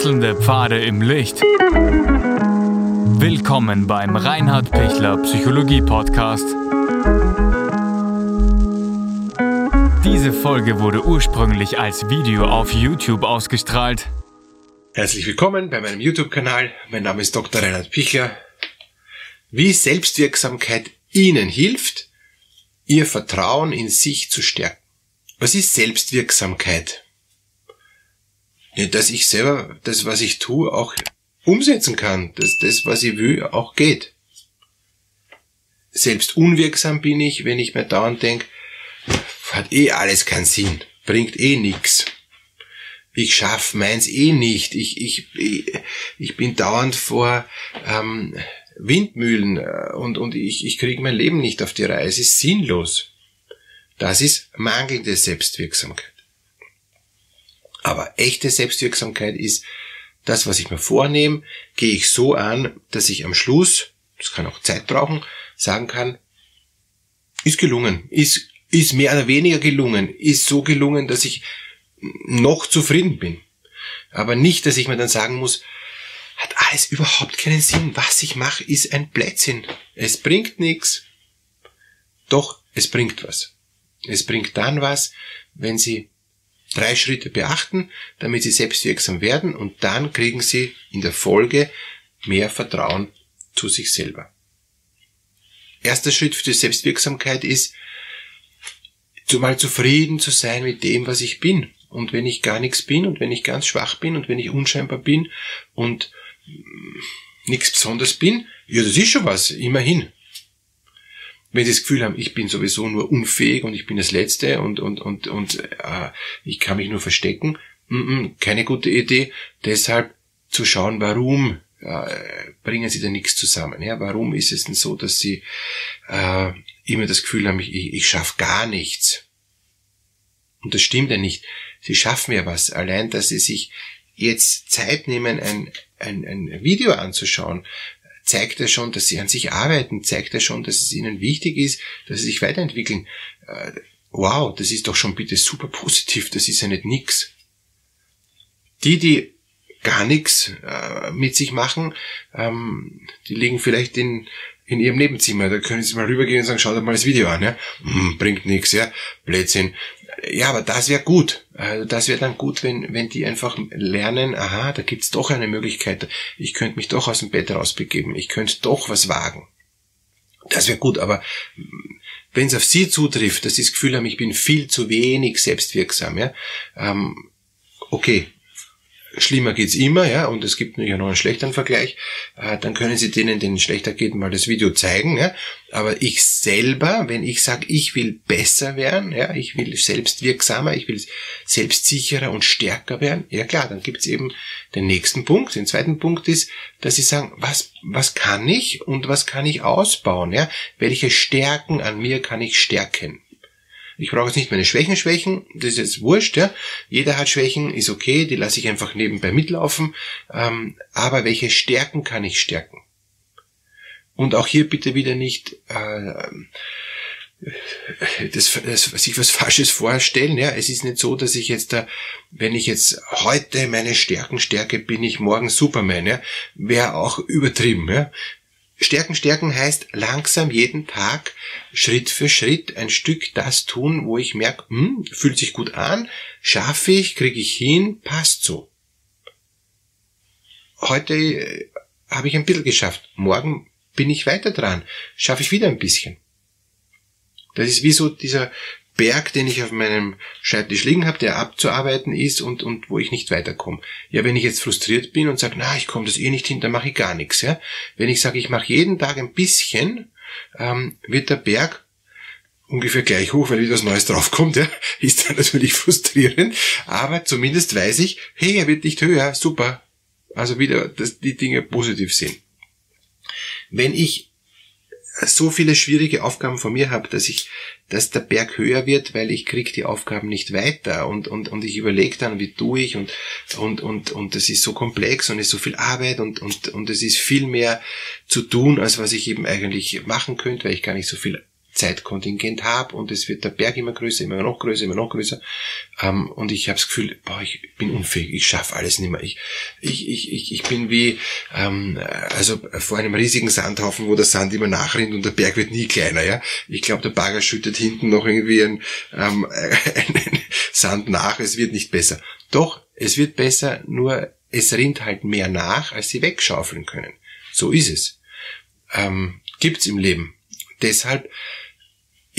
Wechselnde Pfade im Licht. Willkommen beim Reinhard Pichler Psychologie Podcast. Diese Folge wurde ursprünglich als Video auf YouTube ausgestrahlt. Herzlich willkommen bei meinem YouTube-Kanal. Mein Name ist Dr. Reinhard Pichler. Wie Selbstwirksamkeit Ihnen hilft, Ihr Vertrauen in sich zu stärken. Was ist Selbstwirksamkeit? Ja, dass ich selber das, was ich tue, auch umsetzen kann, dass das, was ich will, auch geht. Selbst unwirksam bin ich, wenn ich mir dauernd denke, hat eh alles keinen Sinn, bringt eh nix. Ich schaff meins eh nicht. Ich, ich, ich, bin dauernd vor ähm, Windmühlen äh, und, und ich, ich kriege mein Leben nicht auf die Reihe. Es ist sinnlos. Das ist mangelnde Selbstwirksamkeit. Aber echte Selbstwirksamkeit ist, das, was ich mir vornehme, gehe ich so an, dass ich am Schluss, das kann auch Zeit brauchen, sagen kann, ist gelungen, ist, ist mehr oder weniger gelungen, ist so gelungen, dass ich noch zufrieden bin. Aber nicht, dass ich mir dann sagen muss, hat alles überhaupt keinen Sinn. Was ich mache, ist ein Blödsinn. Es bringt nichts. Doch, es bringt was. Es bringt dann was, wenn Sie drei Schritte beachten, damit Sie selbstwirksam werden und dann kriegen Sie in der Folge mehr Vertrauen zu sich selber. Erster Schritt für die Selbstwirksamkeit ist, zumal zufrieden zu sein mit dem, was ich bin. Und wenn ich gar nichts bin und wenn ich ganz schwach bin und wenn ich unscheinbar bin und nichts Besonderes bin, ja, das ist schon was, immerhin. Wenn Sie das Gefühl haben, ich bin sowieso nur unfähig und ich bin das Letzte und, und, und, und äh, ich kann mich nur verstecken, mm -mm, keine gute Idee. Deshalb zu schauen, warum äh, bringen Sie da nichts zusammen. Ja? Warum ist es denn so, dass Sie äh, immer das Gefühl haben, ich, ich, ich schaffe gar nichts? Und das stimmt ja nicht. Sie schaffen ja was. Allein, dass Sie sich jetzt Zeit nehmen, ein, ein, ein Video anzuschauen, zeigt er schon, dass sie an sich arbeiten, zeigt er schon, dass es ihnen wichtig ist, dass sie sich weiterentwickeln. Äh, wow, das ist doch schon bitte super positiv, das ist ja nicht nix. Die, die gar nichts äh, mit sich machen, ähm, die liegen vielleicht in, in ihrem Nebenzimmer. Da können sie mal rübergehen und sagen, schaut euch mal das Video an. Ja? Hm, bringt nichts, ja, Blödsinn. Ja, aber das wäre gut. Also das wäre dann gut, wenn, wenn die einfach lernen, aha, da gibt's doch eine Möglichkeit. Ich könnte mich doch aus dem Bett rausbegeben. Ich könnte doch was wagen. Das wäre gut, aber wenn es auf sie zutrifft, dass sie das Gefühl haben, ich bin viel zu wenig selbstwirksam, ja, ähm, okay, schlimmer geht's immer, ja, und es gibt ja noch einen schlechteren Vergleich, äh, dann können Sie denen, denen schlechter geht, mal das Video zeigen, ja. Aber ich selber, wenn ich sage, ich will besser werden, ja, ich will selbstwirksamer, ich will selbstsicherer und stärker werden, ja klar, dann gibt's eben den nächsten Punkt. Den zweiten Punkt ist, dass Sie sagen, was, was kann ich und was kann ich ausbauen, ja? Welche Stärken an mir kann ich stärken? Ich brauche jetzt nicht meine Schwächen schwächen, das ist jetzt wurscht, ja. Jeder hat Schwächen, ist okay, die lasse ich einfach nebenbei mitlaufen. Ähm, aber welche Stärken kann ich stärken? Und auch hier bitte wieder nicht äh, das, das, sich was Falsches vorstellen. Ja, es ist nicht so, dass ich jetzt da, wenn ich jetzt heute meine Stärken stärke, bin ich morgen Superman. Ja, wäre auch übertrieben. Ja, Stärken, stärken heißt langsam jeden Tag Schritt für Schritt ein Stück das tun, wo ich merke, hm, fühlt sich gut an, schaffe ich, kriege ich hin, passt so. Heute äh, habe ich ein bisschen geschafft, morgen bin ich weiter dran, schaffe ich wieder ein bisschen. Das ist wie so dieser Berg, den ich auf meinem Schreibtisch liegen habe, der abzuarbeiten ist und, und wo ich nicht weiterkomme. Ja, wenn ich jetzt frustriert bin und sage, na, ich komme das eh nicht hin, dann mache ich gar nichts. Ja? Wenn ich sage, ich mache jeden Tag ein bisschen, ähm, wird der Berg ungefähr gleich hoch, weil wieder was Neues draufkommt, ja, ist dann natürlich frustrierend. Aber zumindest weiß ich, hey, er wird nicht höher, super. Also wieder, dass die Dinge positiv sind. Wenn ich so viele schwierige Aufgaben vor mir habe, dass ich, dass der Berg höher wird, weil ich krieg die Aufgaben nicht weiter. Und, und, und ich überlege dann, wie tue ich und, und, und, und das ist so komplex und ist so viel Arbeit und, und, und es ist viel mehr zu tun, als was ich eben eigentlich machen könnte, weil ich gar nicht so viel Zeitkontingent habe und es wird der Berg immer größer, immer noch größer, immer noch größer. Ähm, und ich habe das Gefühl, boah, ich bin unfähig, ich schaffe alles nicht mehr. Ich, ich, ich, ich, ich bin wie ähm, also vor einem riesigen Sandhaufen, wo der Sand immer nachrinnt und der Berg wird nie kleiner. Ja, Ich glaube, der Bagger schüttet hinten noch irgendwie ein, ähm, einen Sand nach, es wird nicht besser. Doch, es wird besser, nur es rinnt halt mehr nach, als sie wegschaufeln können. So ist es. Ähm, gibt's im Leben. Deshalb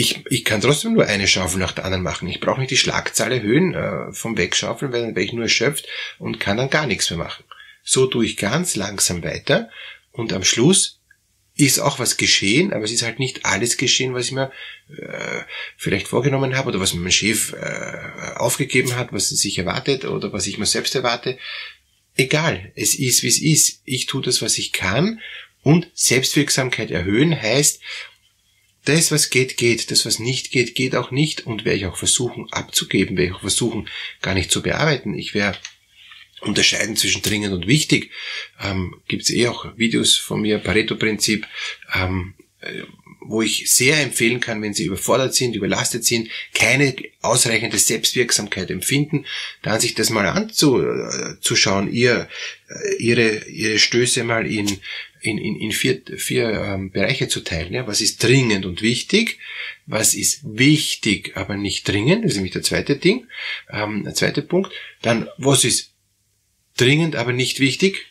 ich, ich kann trotzdem nur eine Schaufel nach der anderen machen. Ich brauche nicht die Schlagzahl erhöhen äh, vom Wegschaufeln, weil dann wäre ich nur erschöpft und kann dann gar nichts mehr machen. So tue ich ganz langsam weiter und am Schluss ist auch was geschehen, aber es ist halt nicht alles geschehen, was ich mir äh, vielleicht vorgenommen habe oder was mir mein Chef äh, aufgegeben hat, was sich erwartet oder was ich mir selbst erwarte. Egal, es ist, wie es ist. Ich tue das, was ich kann und Selbstwirksamkeit erhöhen heißt, das, was geht, geht. Das, was nicht geht, geht auch nicht. Und werde ich auch versuchen abzugeben, werde ich auch versuchen gar nicht zu bearbeiten. Ich werde unterscheiden zwischen dringend und wichtig. Ähm, Gibt es eh auch Videos von mir, Pareto-Prinzip, ähm, äh, wo ich sehr empfehlen kann, wenn Sie überfordert sind, überlastet sind, keine ausreichende Selbstwirksamkeit empfinden, dann sich das mal anzuschauen, ihr, äh, ihre, ihre Stöße mal in in, in, in vier, vier ähm, Bereiche zu teilen. Ja? Was ist dringend und wichtig? Was ist wichtig, aber nicht dringend? Das ist nämlich der zweite Ding, ähm, der zweite Punkt. Dann, was ist dringend, aber nicht wichtig?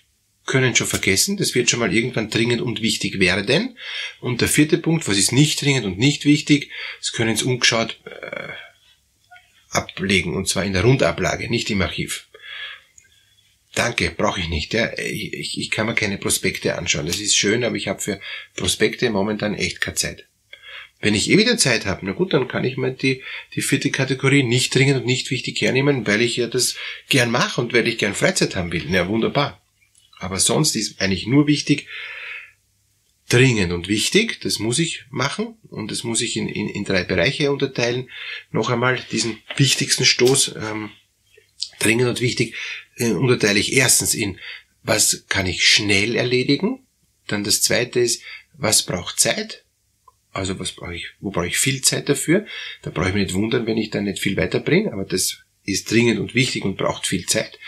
Können schon vergessen. Das wird schon mal irgendwann dringend und wichtig werden. Und der vierte Punkt, was ist nicht dringend und nicht wichtig? Das können Sie umgeschaut äh, ablegen. Und zwar in der Rundablage, nicht im Archiv. Danke, brauche ich nicht. Ja. Ich, ich kann mir keine Prospekte anschauen. Das ist schön, aber ich habe für Prospekte momentan echt keine Zeit. Wenn ich eh wieder Zeit habe, na gut, dann kann ich mir die, die vierte Kategorie nicht dringend und nicht wichtig hernehmen, weil ich ja das gern mache und weil ich gern Freizeit haben will. Na wunderbar. Aber sonst ist eigentlich nur wichtig, dringend und wichtig, das muss ich machen und das muss ich in, in, in drei Bereiche unterteilen. Noch einmal diesen wichtigsten Stoß, ähm, dringend und wichtig, äh, unterteile ich erstens in, was kann ich schnell erledigen? Dann das zweite ist, was braucht Zeit? Also was brauche ich, wo brauche ich viel Zeit dafür? Da brauche ich mich nicht wundern, wenn ich dann nicht viel weiterbringe, aber das ist dringend und wichtig und braucht viel Zeit.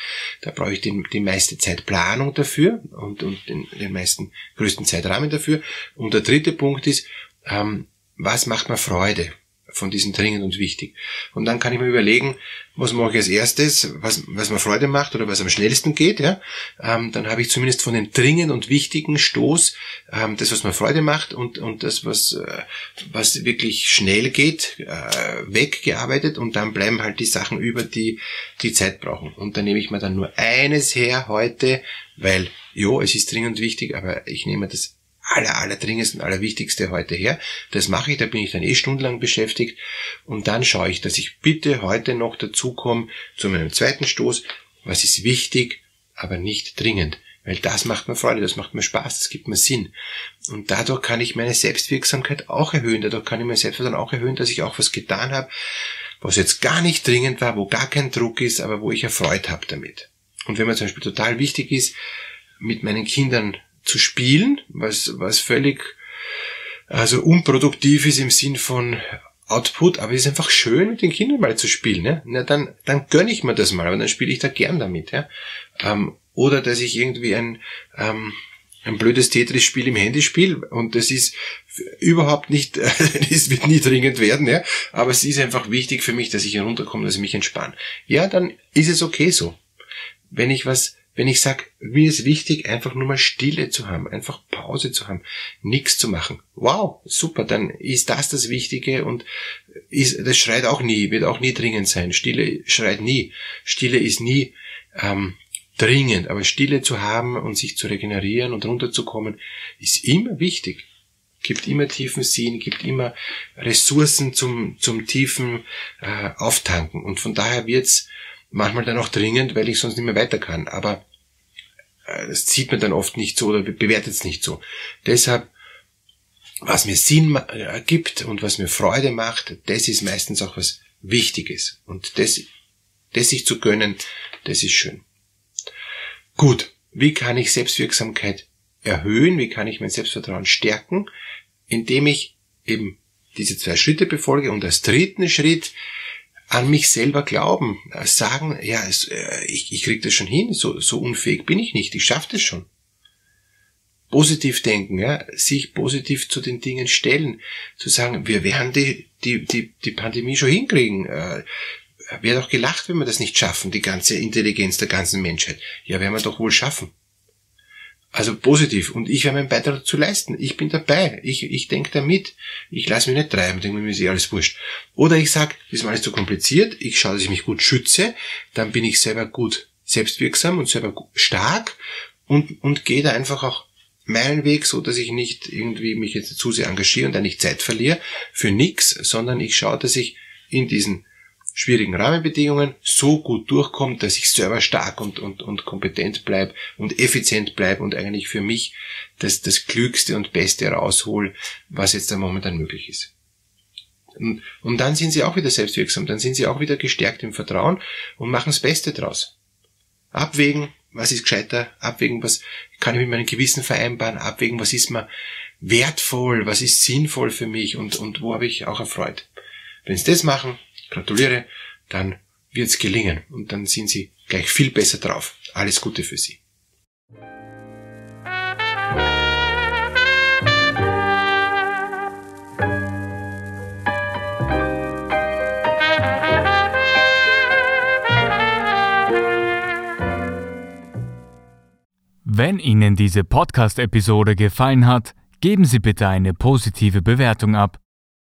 Da brauche ich den, die meiste Zeitplanung dafür und, und den, den meisten größten Zeitrahmen dafür. Und der dritte Punkt ist, ähm, was macht mir Freude? Von diesen dringend und wichtig. Und dann kann ich mir überlegen, was mache ich als erstes, was, was mir Freude macht oder was am schnellsten geht. Ja? Ähm, dann habe ich zumindest von den dringend und wichtigen Stoß ähm, das, was mir Freude macht und, und das, was, äh, was wirklich schnell geht, äh, weggearbeitet und dann bleiben halt die Sachen über, die die Zeit brauchen. Und dann nehme ich mir dann nur eines her heute, weil, jo, es ist dringend wichtig, aber ich nehme das aller, aller dringendsten, allerwichtigste heute her. Das mache ich, da bin ich dann eh stundenlang beschäftigt. Und dann schaue ich, dass ich bitte heute noch dazu komme zu meinem zweiten Stoß. Was ist wichtig, aber nicht dringend? Weil das macht mir Freude, das macht mir Spaß, das gibt mir Sinn. Und dadurch kann ich meine Selbstwirksamkeit auch erhöhen. Dadurch kann ich mein Selbstvertrauen auch erhöhen, dass ich auch was getan habe, was jetzt gar nicht dringend war, wo gar kein Druck ist, aber wo ich erfreut habe damit. Und wenn mir zum Beispiel total wichtig ist, mit meinen Kindern zu spielen, was, was völlig also unproduktiv ist im Sinn von Output, aber es ist einfach schön, mit den Kindern mal zu spielen. Ne? Na, dann, dann gönne ich mir das mal, aber dann spiele ich da gern damit. Ja? Ähm, oder dass ich irgendwie ein, ähm, ein blödes Tetris-Spiel im Handy spiele und das ist überhaupt nicht, es wird nie dringend werden, ja, aber es ist einfach wichtig für mich, dass ich herunterkomme, dass ich mich entspanne. Ja, dann ist es okay so. Wenn ich was wenn ich sage, mir ist wichtig, einfach nur mal Stille zu haben, einfach Pause zu haben, nichts zu machen. Wow, super, dann ist das das Wichtige und ist, das schreit auch nie, wird auch nie dringend sein. Stille schreit nie. Stille ist nie ähm, dringend, aber Stille zu haben und sich zu regenerieren und runterzukommen, ist immer wichtig. Gibt immer tiefen Sinn, gibt immer Ressourcen zum, zum tiefen äh, Auftanken. Und von daher wird's manchmal dann auch dringend, weil ich sonst nicht mehr weiter kann. Aber äh, das sieht man dann oft nicht so oder bewertet es nicht so. Deshalb, was mir Sinn ergibt und was mir Freude macht, das ist meistens auch was Wichtiges. Und das, das sich zu gönnen, das ist schön. Gut, wie kann ich Selbstwirksamkeit erhöhen? Wie kann ich mein Selbstvertrauen stärken? Indem ich eben diese zwei Schritte befolge und als dritten Schritt an mich selber glauben, sagen, ja, es, äh, ich, ich krieg das schon hin, so, so unfähig bin ich nicht, ich schaffe das schon. Positiv denken, ja, sich positiv zu den Dingen stellen, zu sagen, wir werden die, die, die, die Pandemie schon hinkriegen. Äh, Wäre doch gelacht, wenn wir das nicht schaffen, die ganze Intelligenz der ganzen Menschheit. Ja, werden wir doch wohl schaffen. Also positiv. Und ich werde meinen Beitrag dazu leisten. Ich bin dabei. Ich, ich denke da mit. Ich lasse mich nicht treiben. Denke mir, ist eh alles wurscht. Oder ich sage, ist mir alles zu kompliziert. Ich schaue, dass ich mich gut schütze. Dann bin ich selber gut selbstwirksam und selber stark und, und gehe da einfach auch meinen Weg, so dass ich nicht irgendwie mich jetzt zu sehr engagiere und dann nicht Zeit verliere für nix, sondern ich schaue, dass ich in diesen schwierigen Rahmenbedingungen so gut durchkommt, dass ich selber stark und, und, und kompetent bleibe und effizient bleibe und eigentlich für mich das, das Klügste und Beste raushol, was jetzt da momentan möglich ist. Und, und dann sind sie auch wieder selbstwirksam, dann sind sie auch wieder gestärkt im Vertrauen und machen das Beste draus. Abwägen, was ist gescheiter, abwägen, was kann ich mit meinem Gewissen vereinbaren, abwägen, was ist mir wertvoll, was ist sinnvoll für mich und, und wo habe ich auch erfreut. Wenn sie das machen, gratuliere, dann wird's gelingen und dann sind Sie gleich viel besser drauf. Alles Gute für Sie. Wenn Ihnen diese Podcast-Episode gefallen hat, geben Sie bitte eine positive Bewertung ab